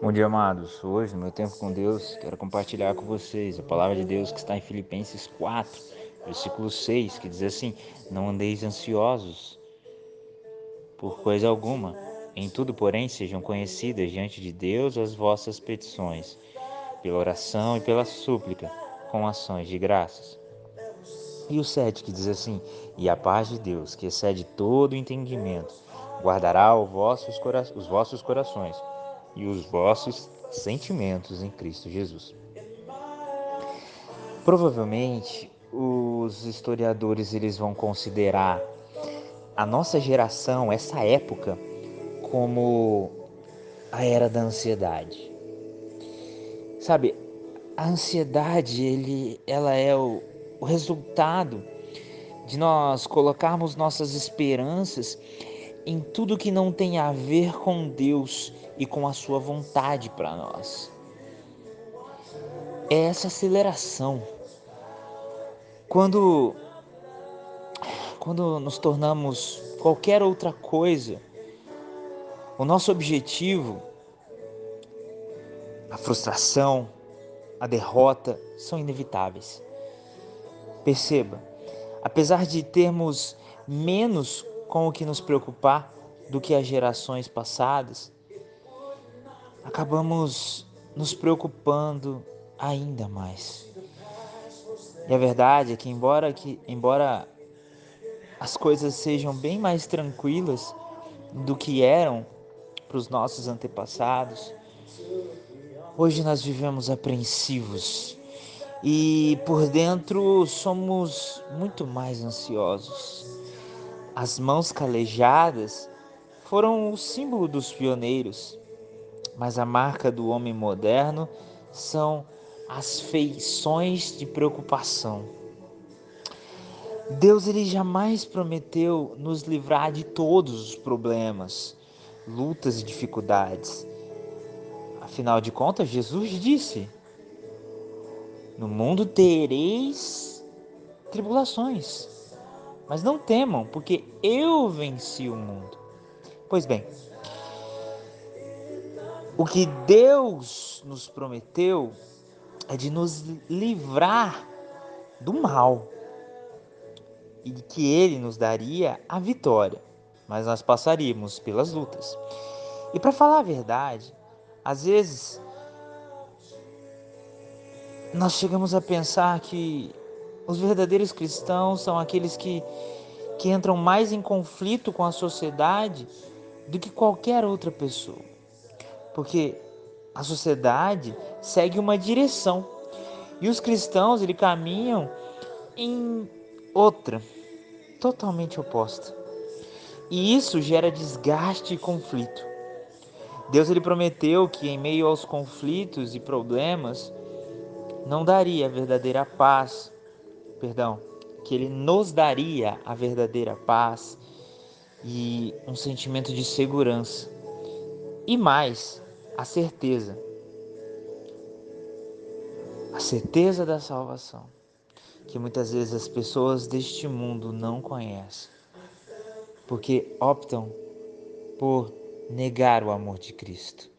Bom dia, amados. Hoje, no meu tempo com Deus, quero compartilhar com vocês a palavra de Deus que está em Filipenses 4, versículo 6, que diz assim: Não andeis ansiosos por coisa alguma. Em tudo, porém, sejam conhecidas diante de Deus as vossas petições, pela oração e pela súplica, com ações de graças. E o 7 que diz assim: E a paz de Deus, que excede todo entendimento, guardará os vossos corações e os vossos sentimentos em Cristo Jesus. Provavelmente os historiadores eles vão considerar a nossa geração, essa época, como a era da ansiedade. Sabe, a ansiedade ele, ela é o, o resultado de nós colocarmos nossas esperanças em tudo que não tem a ver com Deus e com a sua vontade para nós. É essa aceleração. Quando quando nos tornamos qualquer outra coisa, o nosso objetivo, a frustração, a derrota são inevitáveis. Perceba, apesar de termos menos com o que nos preocupar do que as gerações passadas, acabamos nos preocupando ainda mais. E a verdade é que embora que embora as coisas sejam bem mais tranquilas do que eram para os nossos antepassados, hoje nós vivemos apreensivos e por dentro somos muito mais ansiosos. As mãos calejadas foram o símbolo dos pioneiros, mas a marca do homem moderno são as feições de preocupação. Deus ele jamais prometeu nos livrar de todos os problemas, lutas e dificuldades. Afinal de contas, Jesus disse: No mundo tereis tribulações. Mas não temam, porque eu venci o mundo. Pois bem, o que Deus nos prometeu é de nos livrar do mal e que Ele nos daria a vitória, mas nós passaríamos pelas lutas. E para falar a verdade, às vezes nós chegamos a pensar que os verdadeiros cristãos são aqueles que, que entram mais em conflito com a sociedade do que qualquer outra pessoa. Porque a sociedade segue uma direção e os cristãos ele caminham em outra, totalmente oposta. E isso gera desgaste e conflito. Deus ele prometeu que em meio aos conflitos e problemas não daria a verdadeira paz, perdão, que ele nos daria a verdadeira paz e um sentimento de segurança. E mais, a certeza. A certeza da salvação, que muitas vezes as pessoas deste mundo não conhecem, porque optam por negar o amor de Cristo.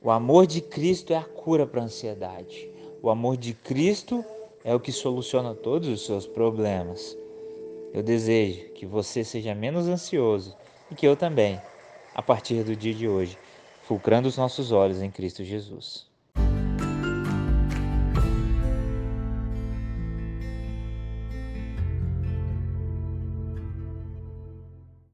O amor de Cristo é a cura para a ansiedade. O amor de Cristo é o que soluciona todos os seus problemas. Eu desejo que você seja menos ansioso e que eu também, a partir do dia de hoje, fulcrando os nossos olhos em Cristo Jesus.